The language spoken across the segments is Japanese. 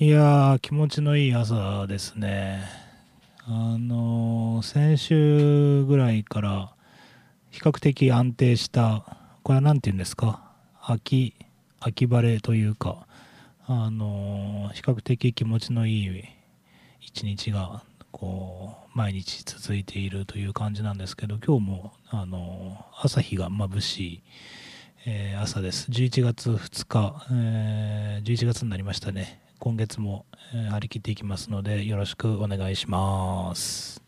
いやー、気持ちのいい朝ですね。あのー先週ぐらいから比較的安定した、これは何て言うんですか、秋、秋晴れというか、あのー比較的気持ちのいい一日が、こう、毎日続いているという感じなんですけど、今日も、あのー朝日が眩しい、え朝です。11月2日、え11月になりましたね。今月も、えー張り切っていきますので、よろしくお願いします。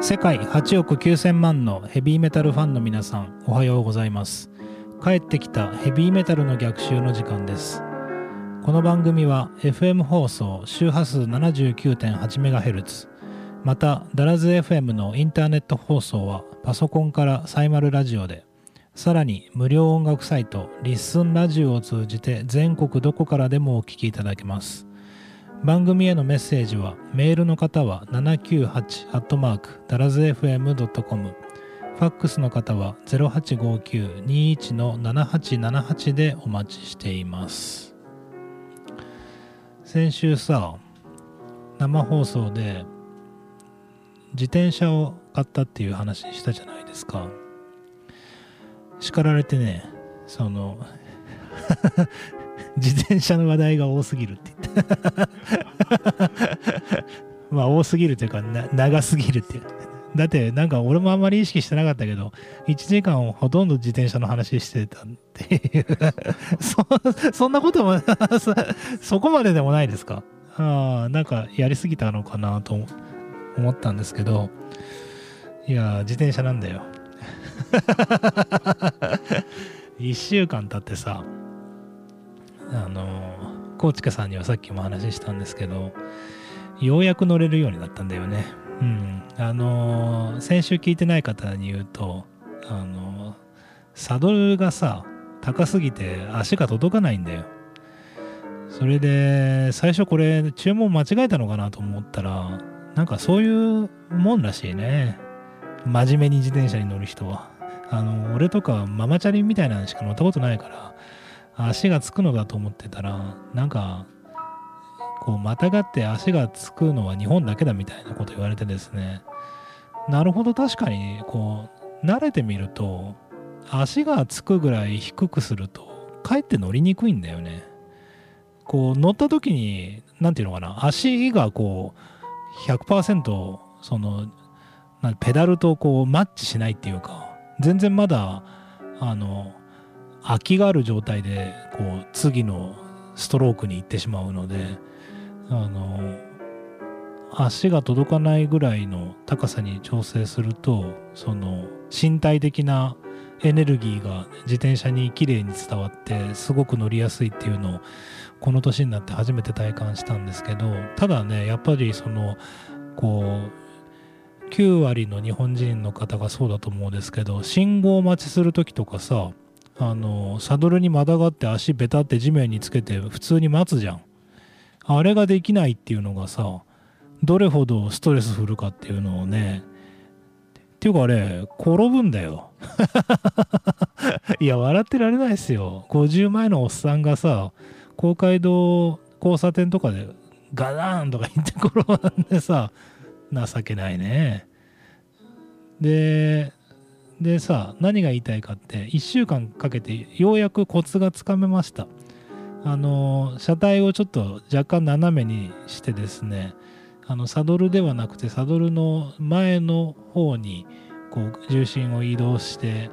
世界8億9000万のヘビーメタルファンの皆さん、おはようございます。帰ってきたヘビーメタルの逆襲の時間です。この番組は FM 放送周波数 79.8MHz またダラズ FM のインターネット放送はパソコンからサイマルラジオでさらに無料音楽サイトリッスンラジオを通じて全国どこからでもお聞きいただけます。番組へのメッセージはメールの方は798ダラズ FM.com ファックスの方は0859-21-7878でお待ちしています。先週さ生放送で自転車を買ったっていう話したじゃないですか。叱られてねその 自転車の話題が多すぎるって言って。まあ多すぎるというか長すぎるっていう。だってなんか俺もあんまり意識してなかったけど1時間をほとんど自転車の話してたっていう。そそんなこともそこまででもないですか？あなんかやりすぎたのかなと思ったんですけど。いや自転車なんだよ。1週間経ってさあのコーチカさんにはさっきも話したんですけどようやく乗れるようになったんだよね。うん。あの先週聞いてない方に言うとあのサドルがさ高すぎて足が届かないんだよ。それで最初これ注文間違えたのかなと思ったらなんかそういうもんらしいね。真面目に自転車に乗る人は。あの俺とかママチャリみたいなのしか乗ったことないから足がつくのだと思ってたらなんかこうまたがって足がつくのは日本だけだみたいなこと言われてですね。なるほど確かにこう慣れてみると足がつくぐらい低くするとかえって乗りにくいんだよね。こう乗った時に何ていうのかな足がこう100%そのペダルとこうマッチしないっていうか全然まだあの空きがある状態でこう次のストロークに行ってしまうのであの足が届かないぐらいの高さに調整するとその身体的なエネルギーが自転車にきれいに伝わってすごく乗りやすいっていうのをこの年になって初めて体感したんですけどただねやっぱりそのこう9割の日本人の方がそうだと思うんですけど信号待ちする時とかさあのサドルにまたがって足ベタって地面につけて普通に待つじゃん。あれができないっていうのがさどれほどストレスフルかっていうのをねっていうかあれ転ぶんだよ。いや笑ってられないですよ。50前のおっさんがさ公会堂交差点とかでガダーンとか言って転んでさ情けないね。ででさ何が言いたいかって1週間かけてようやくコツがつかめました。あの車体をちょっと若干斜めにしてですねあのサドルではなくてサドルの前の方にこう重心を移動して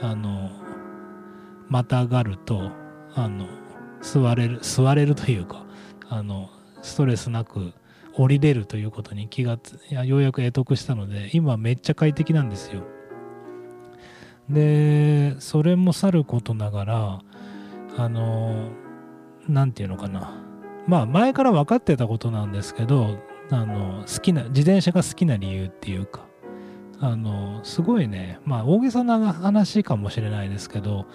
あのまたがるとあの座れる座れるというかあのストレスなく降りれるということに気がつやようやく得得したので今めっちゃ快適なんですよ。でそれもさることながらあの何て言うのかな。まあ前から分かってたことなんですけどあの好きな自転車が好きな理由っていうかあのすごいね。まあ大げさな話かもしれないですけど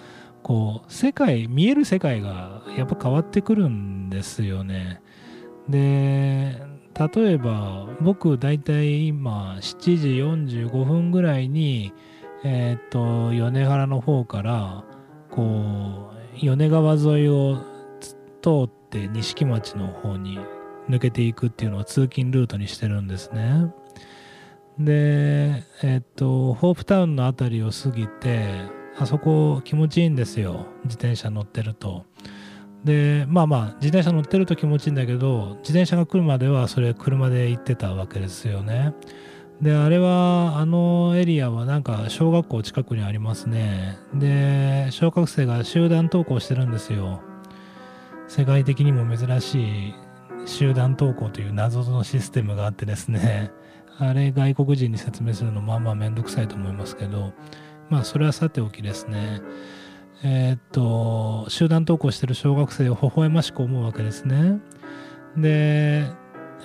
こう世界見える世界がやっぱ変わってくるんですよね。で例えば僕大体今7時45分ぐらいにえっ、と米原の方からこ米川沿いを通って錦町の方に抜けていくっていうのを通勤ルートにしてるんですね。で、えっと、ホープタウンの辺りを過ぎて、あそこ気持ちいいんですよ。自転車乗ってると。で、まあまあ、自転車乗ってると気持ちいいんだけど、自転車が来るまではそれ車で行ってたわけですよね。で、あれは、あのエリアはなんか小学校近くにありますね。で、小学生が集団登校してるんですよ。世界的にも珍しい集団登校という謎のシステムがあってですね、あれ外国人に説明するのまあまあめんどくさいと思いますけど、まあそれはさておきですね、えー、っと、集団登校してる小学生を微笑ましく思うわけですね。で、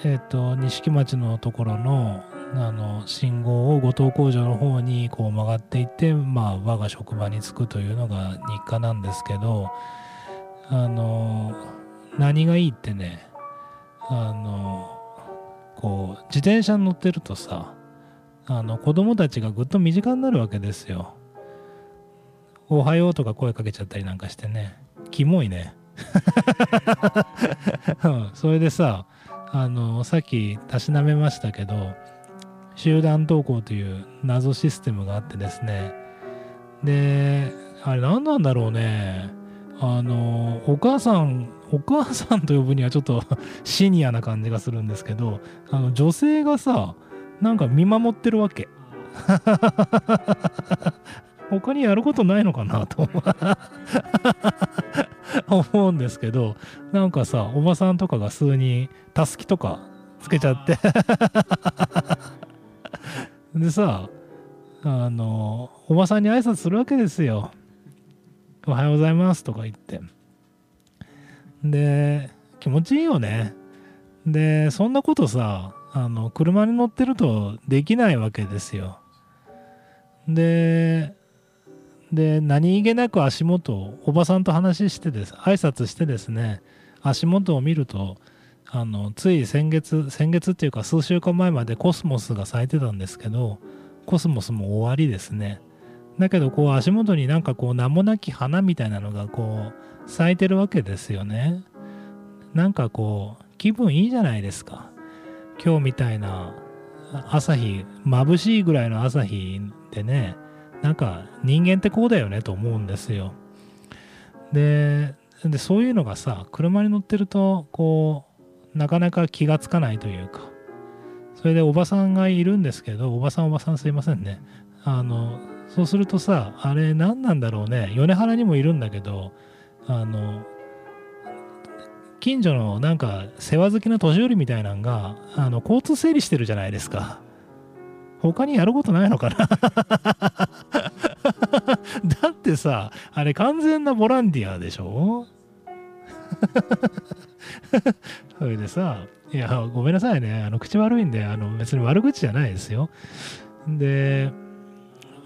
えー、っと、錦町のところの、あの、信号を後藤工場の方にこう曲がっていって、まあ我が職場に着くというのが日課なんですけど、あの、何がいいってね、あの、こう、自転車に乗ってるとさ、あの、子供たちがぐっと身近になるわけですよ。おはようとか声かけちゃったりなんかしてね。キモいね。それでさ、あの、さっきたしなめましたけど、集団登校という謎システムがあってですね。で、あれ何なんだろうね。あの、お母さん、お母さんと呼ぶにはちょっと シニアな感じがするんですけど、あの、女性がさ、なんか見守ってるわけ。他にやることないのかなと 思うんですけど、なんかさ、おばさんとかが数人、たすきとかつけちゃって でさ、あの、おばさんに挨拶するわけですよ。おはようございますとか言って。で、気持ちいいよね。で、そんなことさ、あの、車に乗ってるとできないわけですよ。で、で、何気なく足元を、おばさんと話してです、挨拶してですね、足元を見ると、あの、つい先月、先月っていうか数週間前までコスモスが咲いてたんですけど、コスモスも終わりですね。だけどこう足元になんかこう名もなき花みたいなのがこう咲いてるわけですよね。なんかこう気分いいじゃないですか。今日みたいな朝日、眩しいぐらいの朝日でね、なんか人間ってこうだよねと思うんですよ。で、そういうのがさ、車に乗ってるとこうなかなか気がつかないというか、それでおばさんがいるんですけど、おばさんおばさんすいませんね。あの、そうするとさ、あれ何なんだろうね。米原にもいるんだけど、あの、近所のなんか世話好きな年寄りみたいなんが、あの、交通整理してるじゃないですか。他にやることないのかな？だってさ、あれ完全なボランティアでしょ？それでさ、いや、ごめんなさいね。あの、口悪いんで、あの、別に悪口じゃないですよ。で、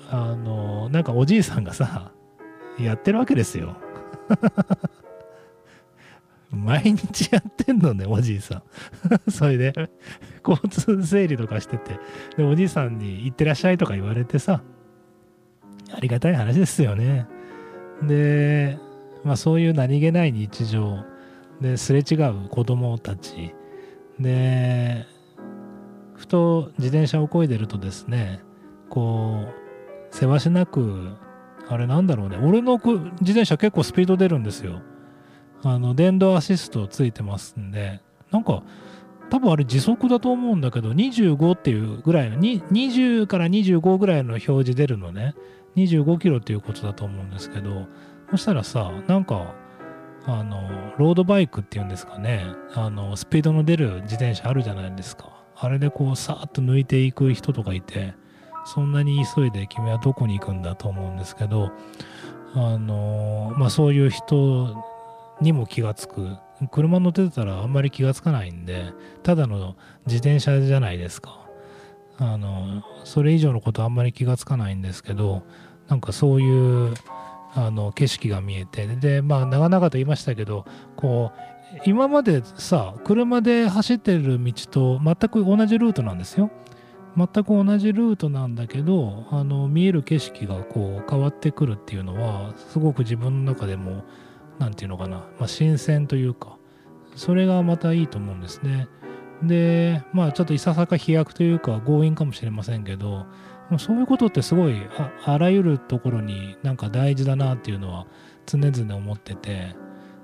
あの、なんかおじいさんがさ、やってるわけですよ。毎日やってんのね、おじいさん。それで、交通整理とかしてて、で、おじいさんに行ってらっしゃいとか言われてさ、ありがたい話ですよね。で、まあそういう何気ない日常ですれ違う子供たちで、ふと自転車を漕いでるとですね、こう、せわしなく、あれなんだろうね。俺の自転車結構スピード出るんですよ。あの、電動アシストついてますんで、なんか、多分あれ時速だと思うんだけど、25っていうぐらいの、20から25ぐらいの表示出るのね。25キロっていうことだと思うんですけど、そしたらさ、なんか、あの、ロードバイクっていうんですかね。あの、スピードの出る自転車あるじゃないですか。あれでこう、さーっと抜いていく人とかいて、そんなに急いで君はどこに行くんだと思うんですけど、あのまあそういう人にも気がつく。車乗ってたらあんまり気がつかないんで、ただの自転車じゃないですか。あの、それ以上のことあんまり気がつかないんですけど、なんかそういう、あの、景色が見えて、で、まあ長々と言いましたけど、こう、今までさ、車で走ってる道と全く同じルートなんですよ。全く同じルートなんだけどあの見える景色がこう変わってくるっていうのはすごく自分の中でも何て言うのかな、まあ、新鮮というか。それがまたいいと思うんですね。でまあちょっといささか飛躍というか強引かもしれませんけどそういうことってすごいあらゆるところになんか大事だなっていうのは常々思ってて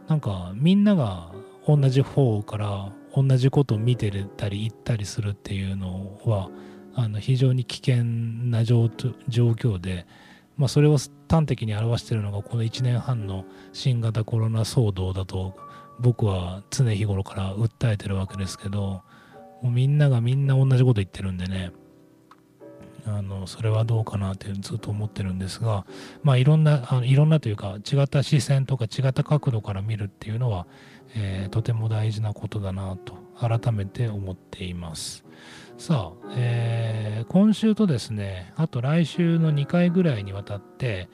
なんかみんなが同じ方から同じことを見てたり言ったりするっていうのはあの非常に危険な状況で、まあ、それを端的に表しているのがこの1年半の新型コロナ騒動だと僕は常日頃から訴えてるわけですけどもうみんながみんな同じこと言ってるんでね。あのそれはどうかなってずっと思ってるんですがまあいろんなあのいろんなというか違った視線とか違った角度から見るっていうのは、えー、とても大事なことだなと改めて思っていますさあ、えー、今週とですねあと来週の2回ぐらいにわたって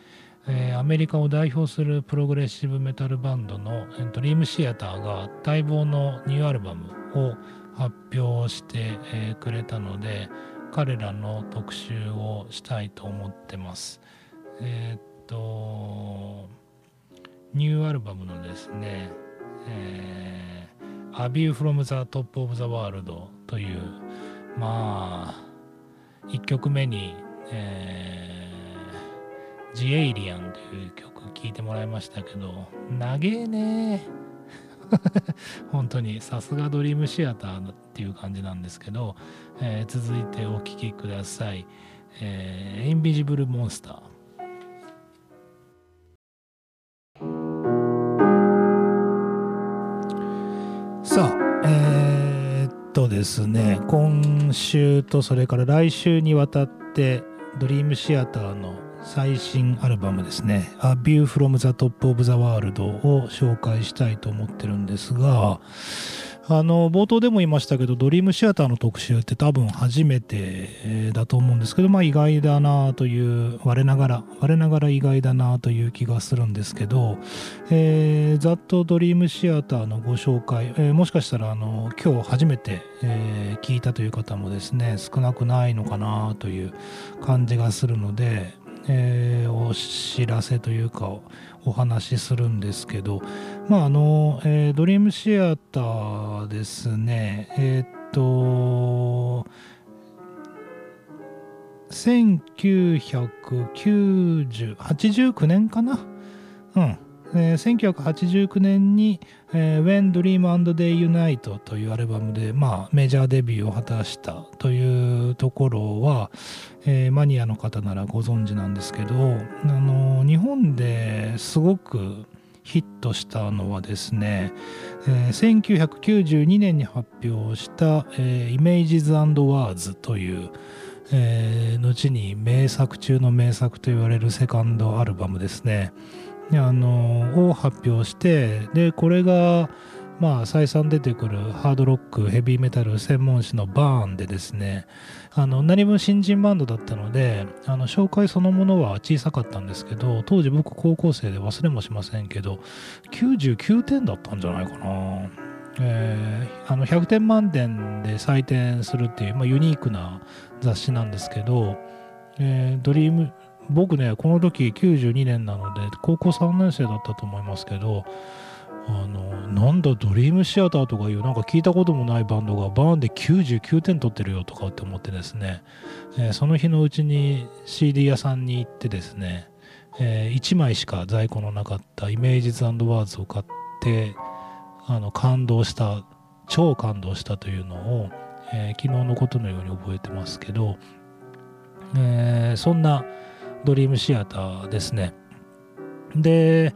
えー、アメリカを代表するプログレッシブメタルバンドのドリームシアターが待望のニューアルバムを発表して、え、くれたので、彼らの特集をしたいと思ってます。えー、っと、ニューアルバムのですね、え、A View from the Top of the World? という、まあ、1曲目に、えー、The Alien という曲聴いてもらいましたけど、長えね。本当にさすがドリームシアターっていう感じなんですけど、えー、続いてお聴きください、えー、インビジブルモンスターですね。今週とそれから来週にわたってドリームシアターの最新アルバムですね「A View from the Top of the World」を紹介したいと思ってるんですがあの冒頭でも言いましたけどドリームシアターの特集って多分初めてだと思うんですけどまあ意外だなという我ながら我ながら意外だなという気がするんですけど、えー、ざっとドリームシアターのご紹介、えー、もしかしたらあの今日初めて、えー、聞いたという方もですね少なくないのかなという感じがするので、えー、お知らせというかお話しするんですけど、まああのえー、ドリームシアターですね。えー、っと1989年かな？うん。えー、1989年に、えー、When Dream and Day Unite というアルバムで、まあ、メジャーデビューを果たしたというところは、えー、マニアの方ならご存知なんですけど、あの日本ですごくヒットしたのはですね、えー、1992年に発表した「えー、Images and Words」というえー、後に名作中の名作と言われるセカンドアルバムですね。あのを発表してでこれがまあ再三出てくるハードロックヘビーメタル専門誌のバーンでですねあの何分新人バンドだったのであの紹介そのものは小さかったんですけど当時僕高校生で忘れもしませんけど99点だったんじゃないかな。えー、あの100点満点で採点するっていう、まあ、ユニークな雑誌なんですけど、えー、ドリーム僕ね、この時92年なので、高校3年生だったと思いますけど、あの、なんだ、ドリームシアターとかいう、なんか聞いたこともないバンドがバーンで99点取ってるよとかって思ってですね、えー、その日のうちに CD 屋さんに行ってですね、えー、1枚しか在庫のなかったイメージズワーズを買って、あの、感動した、超感動したというのを、えー、昨日のことのように覚えてますけど、えー、そんな、ドリームシアターですね。で、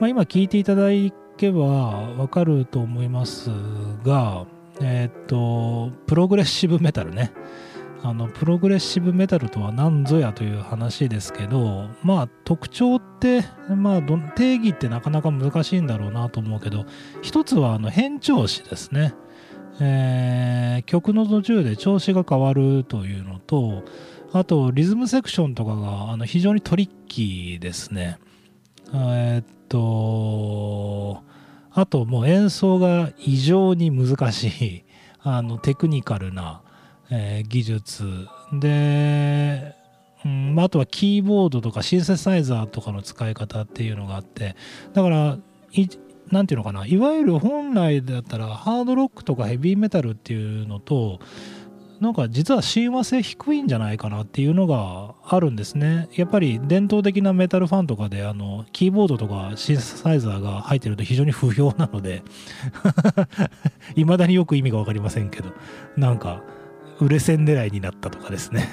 まあ、今聞いていただけばわかると思いますが、えっ、と、プログレッシブメタルね。あのプログレッシブメタルとは何ぞやという話ですけどまあ特徴って、まあ、定義ってなかなか難しいんだろうなと思うけど一つはあの変調子ですね、えー、曲の途中で調子が変わるというのとあと、リズムセクションとかがあの非常にトリッキーですね。えー、っと、あともう演奏が異常に難しい、あのテクニカルな、えー、技術。で、うんあとはキーボードとかシンセサイザーとかの使い方っていうのがあって、だからなんていうのかないわゆる本来だったらハードロックとかヘビーメタルっていうのとなんか実は親和性低いんじゃないかなっていうのがあるんですね。やっぱり伝統的なメタルファンとかであのキーボードとかシンセサイザーが入ってると非常に不評なので 未だによく意味が分かりませんけどなんか売れ線狙いになったとかですね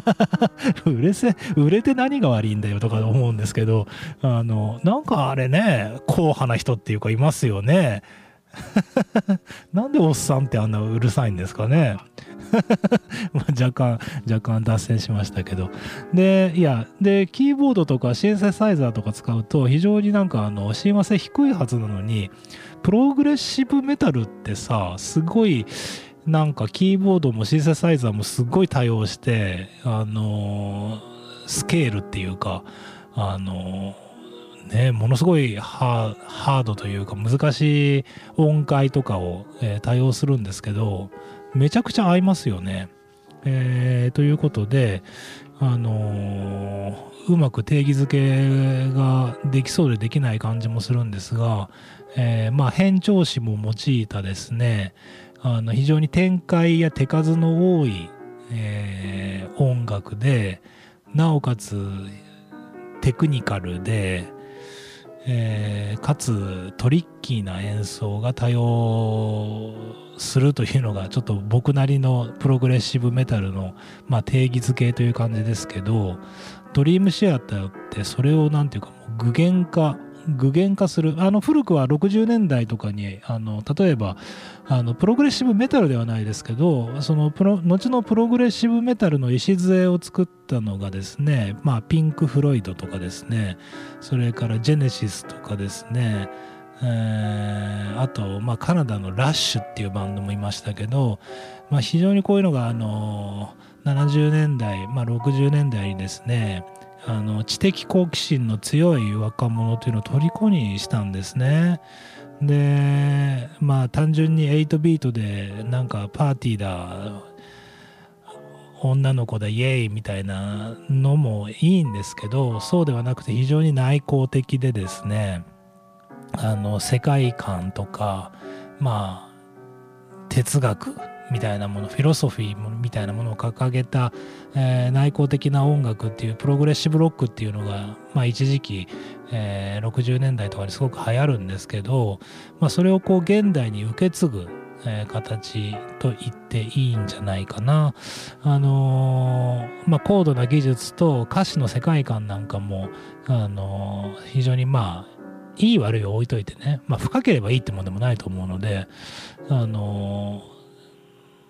売れ線売れて何が悪いんだよとか思うんですけどあのなんかあれね硬派な人っていうかいますよね なんでおっさんってあんなうるさいんですかね 若干、若干脱線しましたけど。で、いや、で、キーボードとかシンセサイザーとか使うと非常になんかあの、親和性低いはずなのに、プログレッシブメタルってさ、すごい、なんかキーボードもシンセサイザーもすごい多用して、あのスケールっていうか、あのね、ものすごいハードというか難しい音階とかを、えー、多用するんですけどめちゃくちゃ合いますよね。えー、ということで、あのー、うまく定義づけができそうでできない感じもするんですが、えー、まあ変調子も用いたですね、あの非常に展開や手数の多い、え、音楽でなおかつテクニカルで、えー、かつトリッキーな演奏が多用するというのがちょっと僕なりのプログレッシブメタルの、まあ、定義づけという感じですけどドリームシアターってそれを何て言うか具現化具現化する。あの古くは60年代とかにあの例えばあのプログレッシブメタルではないですけどそのプロ後のプログレッシブメタルの礎を作ったのがですね、まあ、ピンク・フロイドとかですねそれからジェネシスとかですねえー、あと、まあ、カナダのラッシュっていうバンドもいましたけど、まあ、非常にこういうのが、あの70年代、まあ、60年代にですねあの知的好奇心の強い若者というのを虜にしたんですね。でまあ単純に8ビートでなんかパーティーだ女の子だイエーイみたいなのもいいんですけどそうではなくて非常に内向的でですねあの世界観とかまあ哲学みたいなものフィロソフィーみたいなものを掲げた、えー、内向的な音楽っていうプログレッシブロックっていうのが、まあ、一時期、えー、60年代とかにすごく流行るんですけど、まあ、それをこう現代に受け継ぐ、えー、形と言っていいんじゃないかな。あのー、まあ、高度な技術と歌詞の世界観なんかも、あのー、非常にまあいい悪いを置いといてね、まあ、深ければいいってもんでもないと思うので、あのー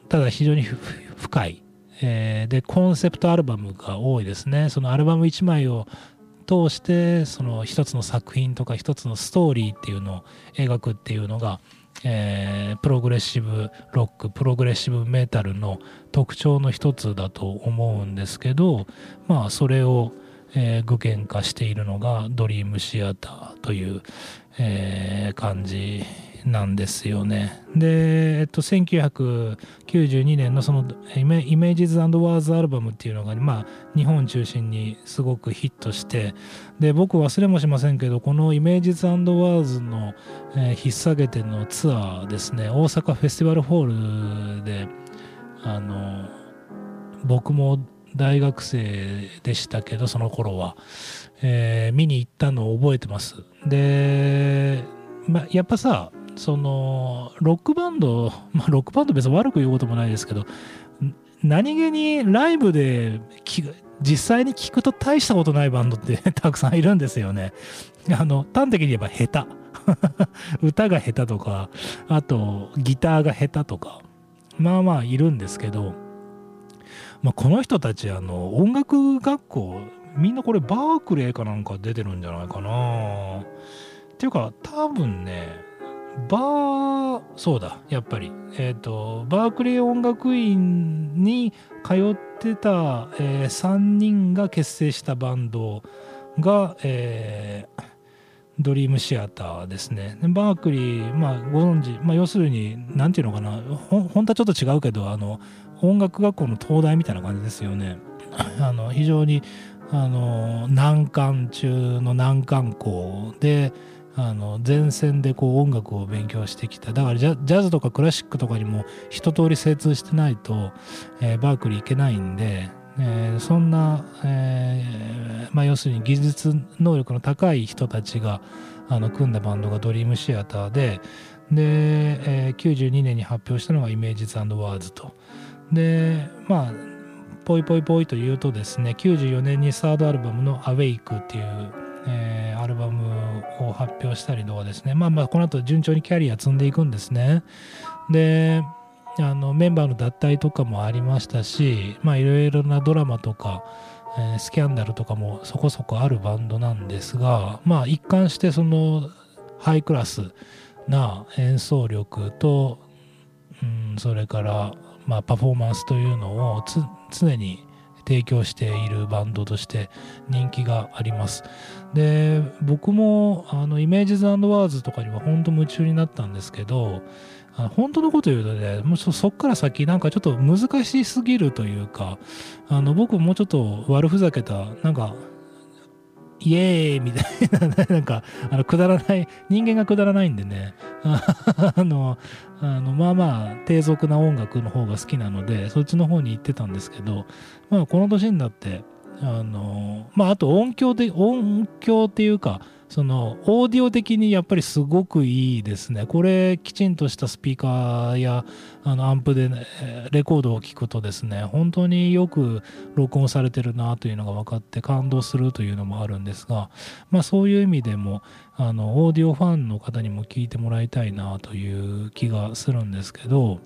ただ非常に深い、えー、でコンセプトアルバムが多いですね。そのアルバム1枚を通してその一つの作品とか一つのストーリーっていうのを描くっていうのが、えー、プログレッシブロックプログレッシブメタルの特徴の一つだと思うんですけどまあそれを、えー、具現化しているのがドリームシアターという、えー、感じなんですよね。で、えっと、1992年のそのイメージズワーズアルバムっていうのが、まあ、日本中心にすごくヒットして、で、僕忘れもしませんけど、このイメージズワーズの、えー、引っ提げてのツアーですね、大阪フェスティバルホールで、あの、僕も大学生でしたけど、その頃は、えー、見に行ったのを覚えてます。で、まあ、やっぱさ、そのロックバンド、まあ、ロックバンド別に悪く言うこともないですけど何気にライブで実際に聞くと大したことないバンドって たくさんいるんですよね。あの端的に言えば下手 歌が下手とかあとギターが下手とかまあまあいるんですけど、まあ、この人たちあの音楽学校みんなこれバークレーかなんか出てるんじゃないかなっていうか多分ねバー、そうだ、やっぱり。えっ、ー、と、バークレー音楽院に通ってた、えー、3人が結成したバンドが、えー、ドリームシアターですね。バークリー、まあ、ご存知、まあ、要するに、なんていうのかな、ほ本当はちょっと違うけど、あの、音楽学校の東大みたいな感じですよね。あの、非常に、あの、難関中の難関校で、あの前線でこう音楽を勉強してきた。だからジャズとかクラシックとかにも一通り精通してないと、えー、バークリー行けないんで、えー、そんな、えーまあ、要するに技術能力の高い人たちがあの組んだバンドがドリームシアターでで、えー、92年に発表したのがイメージズワーズと。でまあぽいぽいぽいと言うとですね94年にサードアルバムの「アウェイクっていう、えー、アルバムを発表したりとかですね。まあまあこの後順調にキャリア積んでいくんですね。であのメンバーの脱退とかもありましたしまあいろいろなドラマとか、えー、スキャンダルとかもそこそこあるバンドなんですがまあ一貫してそのハイクラスな演奏力と、うん、それから、まあ、パフォーマンスというのを常に提供しているバンドとして人気があります。で僕もあのイメージズワーズとかには本当夢中になったんですけど本当のこと言うとね、もうそっから先なんかちょっと難しすぎるというか、あの僕もうちょっと悪ふざけた、なんか、イエーイみたいな、なんか、あの、くだらない、人間がくだらないんでね、あの、あのまあまあ、低俗な音楽の方が好きなので、そっちの方に行ってたんですけど、まあ、この年になって、あの、まあ、あと音響で、音響っていうか、そのオーディオ的にやっぱりすごくいいですね。これきちんとしたスピーカーやあのアンプで、ね、レコードを聴くとですね、本当によく録音されてるなというのが分かって感動するというのもあるんですが、まあそういう意味でもあのオーディオファンの方にも聞いてもらいたいなという気がするんですけど、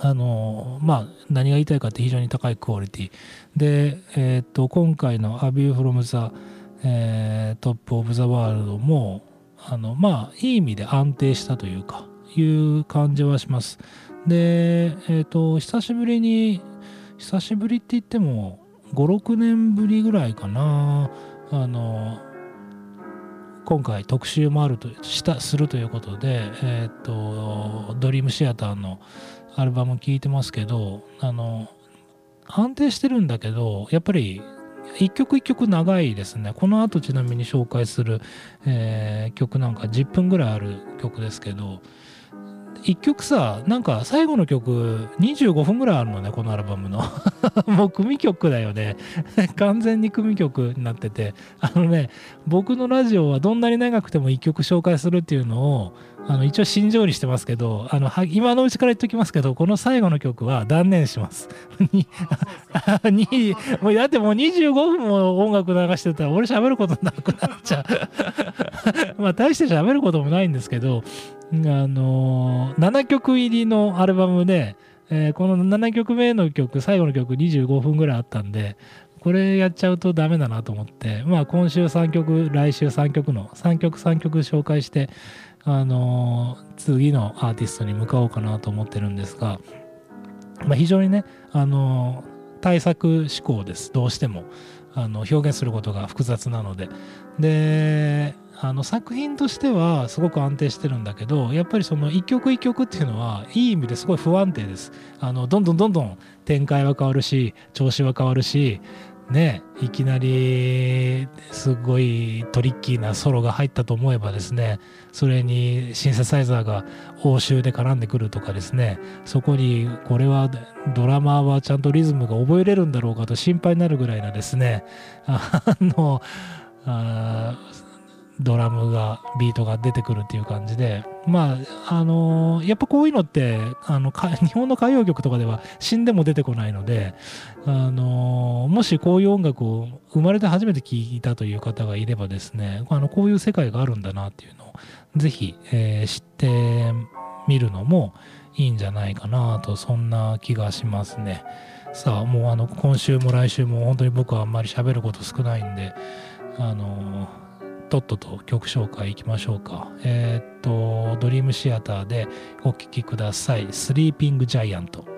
あのまあ、何が言いたいかって非常に高いクオリティで、えー、っと今回の「A View from the えー、トップ・オブ・ザ・ワールドもあのまあいい意味で安定したというかいう感じはします。で、えっ、ー、と久しぶりに久しぶりって言っても56年ぶりぐらいかなあの今回特集もあるとしたするということで、えっ、ー、とドリームシアターのアルバム聴いてますけどあの安定してるんだけどやっぱり一曲一曲長いですね。この後ちなみに紹介する、えー、曲なんか10分ぐらいある曲ですけど、一曲さ、なんか最後の曲25分ぐらいあるのね、このアルバムの。もう組曲だよね。完全に組曲になってて。あのね、僕のラジオはどんなに長くても一曲紹介するっていうのを、あの一応心情にしてますけど、あの今のうちから言っときますけど、この最後の曲は断念します。に もうだってもう25分も音楽流してたら俺喋ることなくなっちゃう。まあ大して喋ることもないんですけど、あのー、7曲入りのアルバムで、えー、この7曲目の曲、最後の曲25分ぐらいあったんで、これやっちゃうとダメだなと思って、まあ今週3曲、来週3曲の3曲3曲紹介して、あのー、次のアーティストに向かおうかなと思ってるんですが、まあ、非常にね、あのー、対策思考です。どうしても。あの表現することが複雑なので。で、あの作品としてはすごく安定してるんだけどやっぱりその一曲一曲っていうのはいい意味ですごい不安定です。あのどんどんどんどん展開は変わるし調子は変わるしねいきなりすごいトリッキーなソロが入ったと思えばですねそれにシンセサイザーが応酬で絡んでくるとかですねそこにこれはドラマーはちゃんとリズムが覚えれるんだろうかと心配になるぐらいなですねあのあドラムがビートが出てくるっていう感じで。まああのー、やっぱこういうのってあの 日本の歌謡曲とかでは死んでも出てこないので、あのー、もしこういう音楽を生まれて初めて聴いたという方がいればですねあのこういう世界があるんだなっていうのをぜひ、えー、知ってみるのもいいんじゃないかなとそんな気がしますね。さあもうあの今週も来週も本当に僕はあんまり喋ること少ないんであのーとっとと曲紹介いきましょうか。えー、っと、ドリームシアターでお聴きください。スリーピングジャイアント。